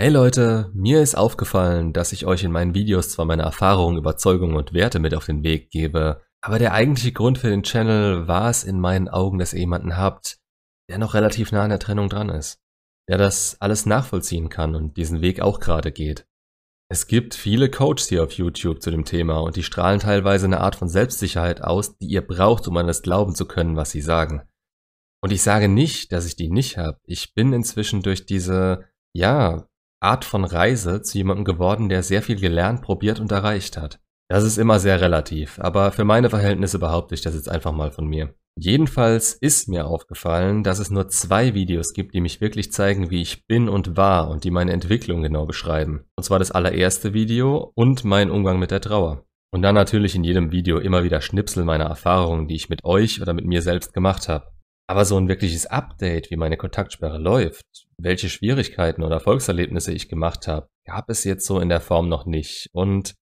Hey Leute, mir ist aufgefallen, dass ich euch in meinen Videos zwar meine Erfahrungen, Überzeugungen und Werte mit auf den Weg gebe, aber der eigentliche Grund für den Channel war es in meinen Augen, dass ihr jemanden habt, der noch relativ nah an der Trennung dran ist, der das alles nachvollziehen kann und diesen Weg auch gerade geht. Es gibt viele Coaches hier auf YouTube zu dem Thema und die strahlen teilweise eine Art von Selbstsicherheit aus, die ihr braucht, um an das glauben zu können, was sie sagen. Und ich sage nicht, dass ich die nicht habe. Ich bin inzwischen durch diese, ja, Art von Reise zu jemandem geworden, der sehr viel gelernt, probiert und erreicht hat. Das ist immer sehr relativ, aber für meine Verhältnisse behaupte ich das jetzt einfach mal von mir. Jedenfalls ist mir aufgefallen, dass es nur zwei Videos gibt, die mich wirklich zeigen, wie ich bin und war und die meine Entwicklung genau beschreiben. Und zwar das allererste Video und mein Umgang mit der Trauer. Und dann natürlich in jedem Video immer wieder Schnipsel meiner Erfahrungen, die ich mit euch oder mit mir selbst gemacht habe. Aber so ein wirkliches Update, wie meine Kontaktsperre läuft, welche Schwierigkeiten oder Erfolgserlebnisse ich gemacht habe, gab es jetzt so in der Form noch nicht. Und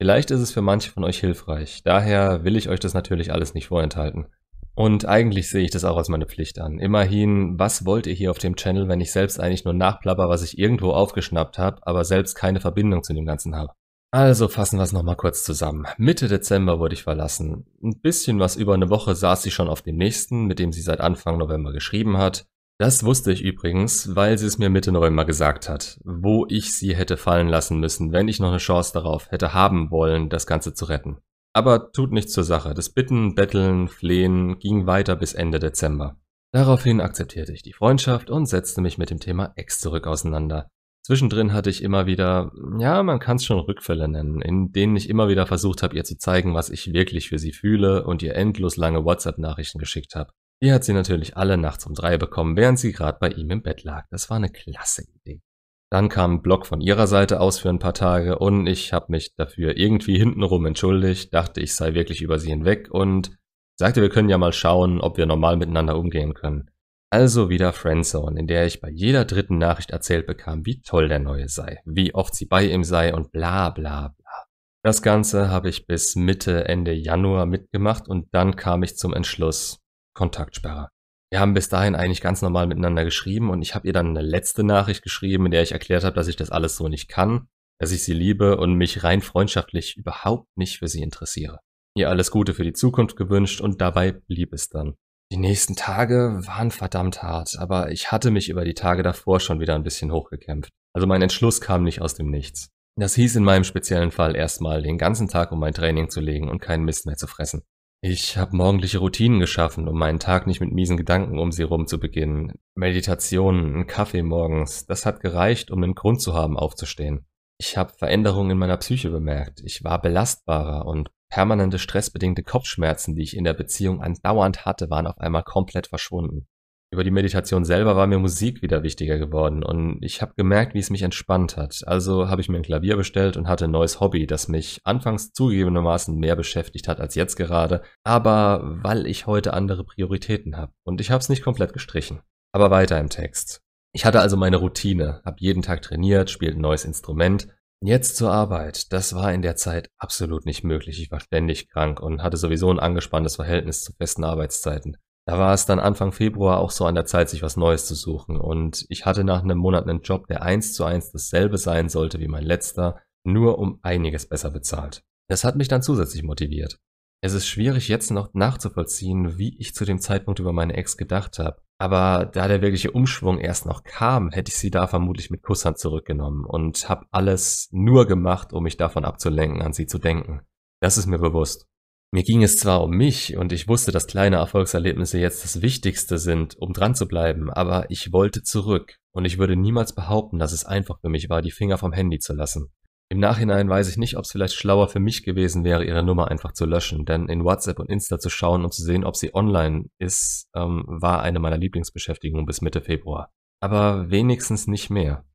vielleicht ist es für manche von euch hilfreich. Daher will ich euch das natürlich alles nicht vorenthalten. Und eigentlich sehe ich das auch als meine Pflicht an. Immerhin, was wollt ihr hier auf dem Channel, wenn ich selbst eigentlich nur nachplapper, was ich irgendwo aufgeschnappt habe, aber selbst keine Verbindung zu dem Ganzen habe? Also fassen wir es nochmal kurz zusammen. Mitte Dezember wurde ich verlassen. Ein bisschen was über eine Woche saß sie schon auf dem nächsten, mit dem sie seit Anfang November geschrieben hat. Das wusste ich übrigens, weil sie es mir Mitte November gesagt hat, wo ich sie hätte fallen lassen müssen, wenn ich noch eine Chance darauf hätte haben wollen, das Ganze zu retten. Aber tut nichts zur Sache. Das Bitten, Betteln, Flehen ging weiter bis Ende Dezember. Daraufhin akzeptierte ich die Freundschaft und setzte mich mit dem Thema Ex zurück auseinander. Zwischendrin hatte ich immer wieder, ja, man kann es schon Rückfälle nennen, in denen ich immer wieder versucht habe, ihr zu zeigen, was ich wirklich für sie fühle und ihr endlos lange WhatsApp-Nachrichten geschickt habe. Die hat sie natürlich alle nachts um drei bekommen, während sie gerade bei ihm im Bett lag. Das war eine klasse Idee. Dann kam ein Blog von ihrer Seite aus für ein paar Tage und ich habe mich dafür irgendwie hintenrum entschuldigt, dachte, ich sei wirklich über sie hinweg und sagte, wir können ja mal schauen, ob wir normal miteinander umgehen können. Also wieder Friendzone, in der ich bei jeder dritten Nachricht erzählt bekam, wie toll der Neue sei, wie oft sie bei ihm sei und bla bla bla. Das Ganze habe ich bis Mitte, Ende Januar mitgemacht und dann kam ich zum Entschluss, Kontaktsperre. Wir haben bis dahin eigentlich ganz normal miteinander geschrieben und ich habe ihr dann eine letzte Nachricht geschrieben, in der ich erklärt habe, dass ich das alles so nicht kann, dass ich sie liebe und mich rein freundschaftlich überhaupt nicht für sie interessiere. Ihr alles Gute für die Zukunft gewünscht und dabei blieb es dann. Die nächsten Tage waren verdammt hart, aber ich hatte mich über die Tage davor schon wieder ein bisschen hochgekämpft. Also mein Entschluss kam nicht aus dem Nichts. Das hieß in meinem speziellen Fall erstmal den ganzen Tag um mein Training zu legen und keinen Mist mehr zu fressen. Ich habe morgendliche Routinen geschaffen, um meinen Tag nicht mit miesen Gedanken um sie rum zu beginnen. Meditationen, ein Kaffee morgens, das hat gereicht, um einen Grund zu haben, aufzustehen. Ich habe Veränderungen in meiner Psyche bemerkt. Ich war belastbarer und Permanente stressbedingte Kopfschmerzen, die ich in der Beziehung andauernd hatte, waren auf einmal komplett verschwunden. Über die Meditation selber war mir Musik wieder wichtiger geworden und ich habe gemerkt, wie es mich entspannt hat. Also habe ich mir ein Klavier bestellt und hatte ein neues Hobby, das mich anfangs zugegebenermaßen mehr beschäftigt hat als jetzt gerade, aber weil ich heute andere Prioritäten habe und ich habe es nicht komplett gestrichen. Aber weiter im Text. Ich hatte also meine Routine, habe jeden Tag trainiert, spielt ein neues Instrument Jetzt zur Arbeit. Das war in der Zeit absolut nicht möglich. Ich war ständig krank und hatte sowieso ein angespanntes Verhältnis zu festen Arbeitszeiten. Da war es dann Anfang Februar auch so an der Zeit, sich was Neues zu suchen. Und ich hatte nach einem Monat einen Job, der eins zu eins dasselbe sein sollte wie mein letzter, nur um einiges besser bezahlt. Das hat mich dann zusätzlich motiviert. Es ist schwierig jetzt noch nachzuvollziehen, wie ich zu dem Zeitpunkt über meine Ex gedacht habe. Aber da der wirkliche Umschwung erst noch kam, hätte ich sie da vermutlich mit Kusshand zurückgenommen und habe alles nur gemacht, um mich davon abzulenken, an sie zu denken. Das ist mir bewusst. Mir ging es zwar um mich und ich wusste, dass kleine Erfolgserlebnisse jetzt das Wichtigste sind, um dran zu bleiben, aber ich wollte zurück und ich würde niemals behaupten, dass es einfach für mich war, die Finger vom Handy zu lassen. Im Nachhinein weiß ich nicht, ob es vielleicht schlauer für mich gewesen wäre, ihre Nummer einfach zu löschen, denn in WhatsApp und Insta zu schauen und zu sehen, ob sie online ist, ähm, war eine meiner Lieblingsbeschäftigungen bis Mitte Februar. Aber wenigstens nicht mehr.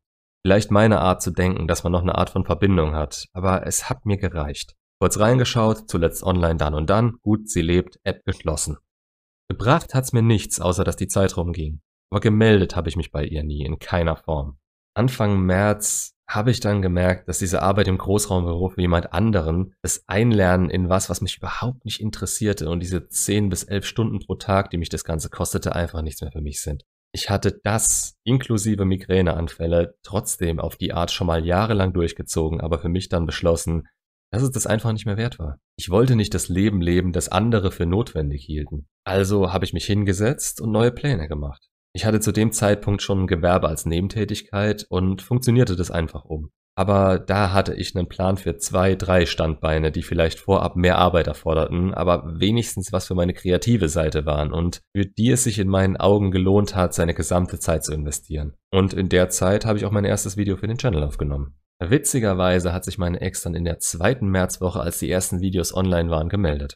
Vielleicht meine Art zu denken, dass man noch eine Art von Verbindung hat, aber es hat mir gereicht. Kurz reingeschaut, zuletzt online dann und dann, gut, sie lebt, App geschlossen. Gebracht hat's mir nichts, außer dass die Zeit rumging. Aber gemeldet habe ich mich bei ihr nie, in keiner Form. Anfang März habe ich dann gemerkt, dass diese Arbeit im Großraumbüro für jemand anderen, das Einlernen in was, was mich überhaupt nicht interessierte und diese 10 bis 11 Stunden pro Tag, die mich das Ganze kostete, einfach nichts mehr für mich sind. Ich hatte das inklusive Migräneanfälle trotzdem auf die Art schon mal jahrelang durchgezogen, aber für mich dann beschlossen, dass es das einfach nicht mehr wert war. Ich wollte nicht das Leben leben, das andere für notwendig hielten. Also habe ich mich hingesetzt und neue Pläne gemacht. Ich hatte zu dem Zeitpunkt schon ein Gewerbe als Nebentätigkeit und funktionierte das einfach um. Aber da hatte ich einen Plan für zwei, drei Standbeine, die vielleicht vorab mehr Arbeit erforderten, aber wenigstens was für meine kreative Seite waren und für die es sich in meinen Augen gelohnt hat, seine gesamte Zeit zu investieren. Und in der Zeit habe ich auch mein erstes Video für den Channel aufgenommen. Witzigerweise hat sich meine Ex dann in der zweiten Märzwoche, als die ersten Videos online waren, gemeldet.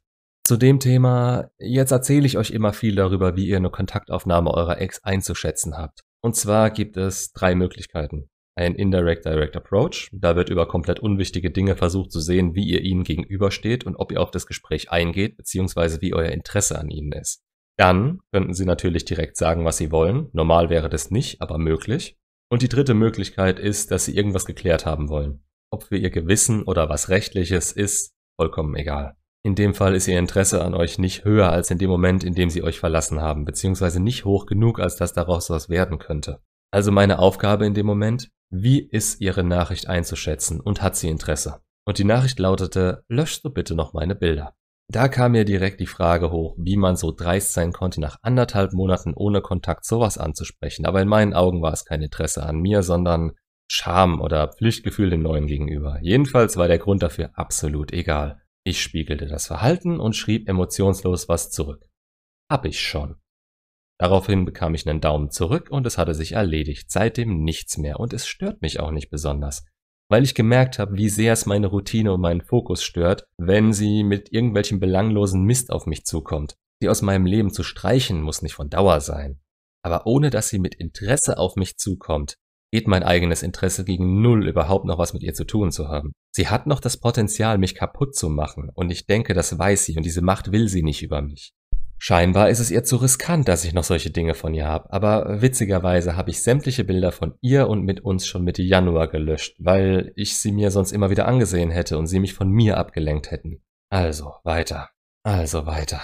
Zu dem Thema, jetzt erzähle ich euch immer viel darüber, wie ihr eine Kontaktaufnahme eurer Ex einzuschätzen habt. Und zwar gibt es drei Möglichkeiten. Ein Indirect Direct Approach, da wird über komplett unwichtige Dinge versucht zu sehen, wie ihr ihnen gegenübersteht und ob ihr auf das Gespräch eingeht, beziehungsweise wie euer Interesse an ihnen ist. Dann könnten sie natürlich direkt sagen, was sie wollen. Normal wäre das nicht, aber möglich. Und die dritte Möglichkeit ist, dass sie irgendwas geklärt haben wollen. Ob für ihr Gewissen oder was rechtliches ist, vollkommen egal. In dem Fall ist ihr Interesse an euch nicht höher als in dem Moment, in dem sie euch verlassen haben, beziehungsweise nicht hoch genug, als dass daraus was werden könnte. Also meine Aufgabe in dem Moment, wie ist ihre Nachricht einzuschätzen und hat sie Interesse? Und die Nachricht lautete, löschst du bitte noch meine Bilder. Da kam mir direkt die Frage hoch, wie man so dreist sein konnte, nach anderthalb Monaten ohne Kontakt sowas anzusprechen. Aber in meinen Augen war es kein Interesse an mir, sondern Scham oder Pflichtgefühl dem Neuen gegenüber. Jedenfalls war der Grund dafür absolut egal. Ich spiegelte das Verhalten und schrieb emotionslos was zurück. Hab ich schon. Daraufhin bekam ich einen Daumen zurück und es hatte sich erledigt. Seitdem nichts mehr und es stört mich auch nicht besonders weil ich gemerkt habe, wie sehr es meine Routine und meinen Fokus stört, wenn sie mit irgendwelchen belanglosen Mist auf mich zukommt. Sie aus meinem Leben zu streichen muss nicht von Dauer sein. Aber ohne dass sie mit Interesse auf mich zukommt, geht mein eigenes Interesse gegen Null überhaupt noch was mit ihr zu tun zu haben. Sie hat noch das Potenzial, mich kaputt zu machen, und ich denke, das weiß sie, und diese Macht will sie nicht über mich. Scheinbar ist es ihr zu riskant, dass ich noch solche Dinge von ihr habe, aber witzigerweise habe ich sämtliche Bilder von ihr und mit uns schon Mitte Januar gelöscht, weil ich sie mir sonst immer wieder angesehen hätte und sie mich von mir abgelenkt hätten. Also weiter, also weiter.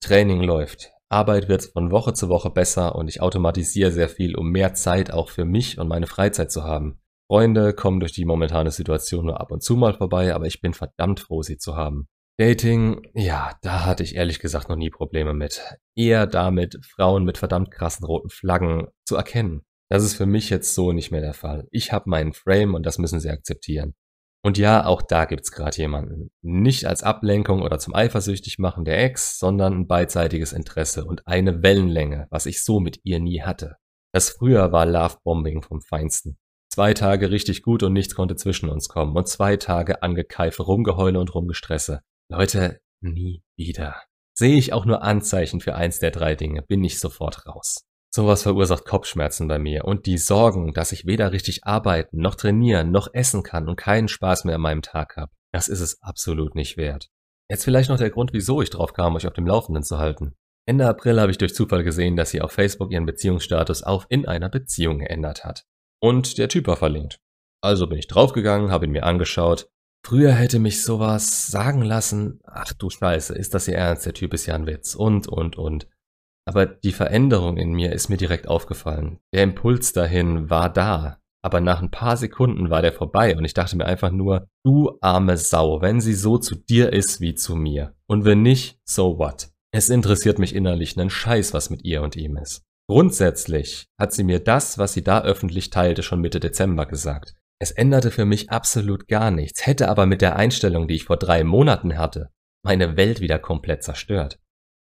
Training läuft. Arbeit wird von Woche zu Woche besser und ich automatisiere sehr viel, um mehr Zeit auch für mich und meine Freizeit zu haben. Freunde kommen durch die momentane Situation nur ab und zu mal vorbei, aber ich bin verdammt froh, sie zu haben. Dating, ja, da hatte ich ehrlich gesagt noch nie Probleme mit. Eher damit, Frauen mit verdammt krassen roten Flaggen zu erkennen. Das ist für mich jetzt so nicht mehr der Fall. Ich habe meinen Frame und das müssen sie akzeptieren. Und ja, auch da gibt's gerade jemanden. Nicht als Ablenkung oder zum eifersüchtig machen der Ex, sondern ein beidseitiges Interesse und eine Wellenlänge, was ich so mit ihr nie hatte. Das früher war Lovebombing vom Feinsten. Zwei Tage richtig gut und nichts konnte zwischen uns kommen und zwei Tage angekeife Rumgeheule und Rumgestresse. Leute, nie wieder. Sehe ich auch nur Anzeichen für eins der drei Dinge, bin ich sofort raus. Sowas verursacht Kopfschmerzen bei mir und die Sorgen, dass ich weder richtig arbeiten, noch trainieren, noch essen kann und keinen Spaß mehr an meinem Tag habe. Das ist es absolut nicht wert. Jetzt vielleicht noch der Grund, wieso ich drauf kam, euch auf dem Laufenden zu halten. Ende April habe ich durch Zufall gesehen, dass sie auf Facebook ihren Beziehungsstatus auf in einer Beziehung geändert hat. Und der Typ war verlinkt. Also bin ich draufgegangen, habe ihn mir angeschaut Früher hätte mich sowas sagen lassen, ach du Scheiße, ist das hier ernst, der Typ ist ja ein Witz und, und, und. Aber die Veränderung in mir ist mir direkt aufgefallen. Der Impuls dahin war da, aber nach ein paar Sekunden war der vorbei und ich dachte mir einfach nur, du arme Sau, wenn sie so zu dir ist wie zu mir. Und wenn nicht, so what? Es interessiert mich innerlich nen Scheiß, was mit ihr und ihm ist. Grundsätzlich hat sie mir das, was sie da öffentlich teilte, schon Mitte Dezember gesagt. Es änderte für mich absolut gar nichts, hätte aber mit der Einstellung, die ich vor drei Monaten hatte, meine Welt wieder komplett zerstört.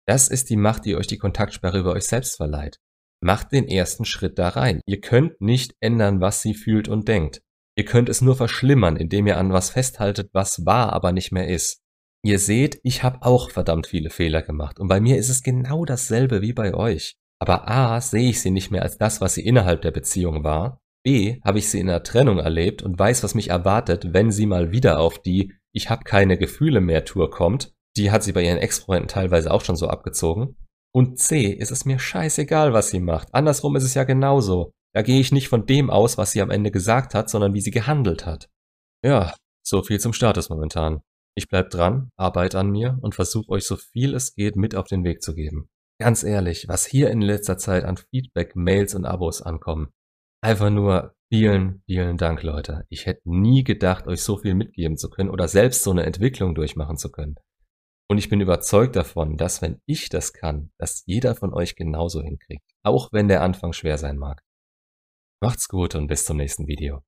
Das ist die Macht, die euch die Kontaktsperre über euch selbst verleiht. Macht den ersten Schritt da rein. Ihr könnt nicht ändern, was sie fühlt und denkt. Ihr könnt es nur verschlimmern, indem ihr an was festhaltet, was war, aber nicht mehr ist. Ihr seht, ich habe auch verdammt viele Fehler gemacht und bei mir ist es genau dasselbe wie bei euch. Aber a, sehe ich sie nicht mehr als das, was sie innerhalb der Beziehung war B habe ich sie in der Trennung erlebt und weiß, was mich erwartet, wenn sie mal wieder auf die Ich hab keine Gefühle mehr Tour kommt. Die hat sie bei ihren Ex-Freunden teilweise auch schon so abgezogen. Und C ist es mir scheißegal, was sie macht. Andersrum ist es ja genauso. Da gehe ich nicht von dem aus, was sie am Ende gesagt hat, sondern wie sie gehandelt hat. Ja, so viel zum Status momentan. Ich bleib dran, arbeite an mir und versuche euch so viel es geht mit auf den Weg zu geben. Ganz ehrlich, was hier in letzter Zeit an Feedback, Mails und Abos ankommen. Einfach nur vielen, vielen Dank, Leute. Ich hätte nie gedacht, euch so viel mitgeben zu können oder selbst so eine Entwicklung durchmachen zu können. Und ich bin überzeugt davon, dass wenn ich das kann, dass jeder von euch genauso hinkriegt. Auch wenn der Anfang schwer sein mag. Macht's gut und bis zum nächsten Video.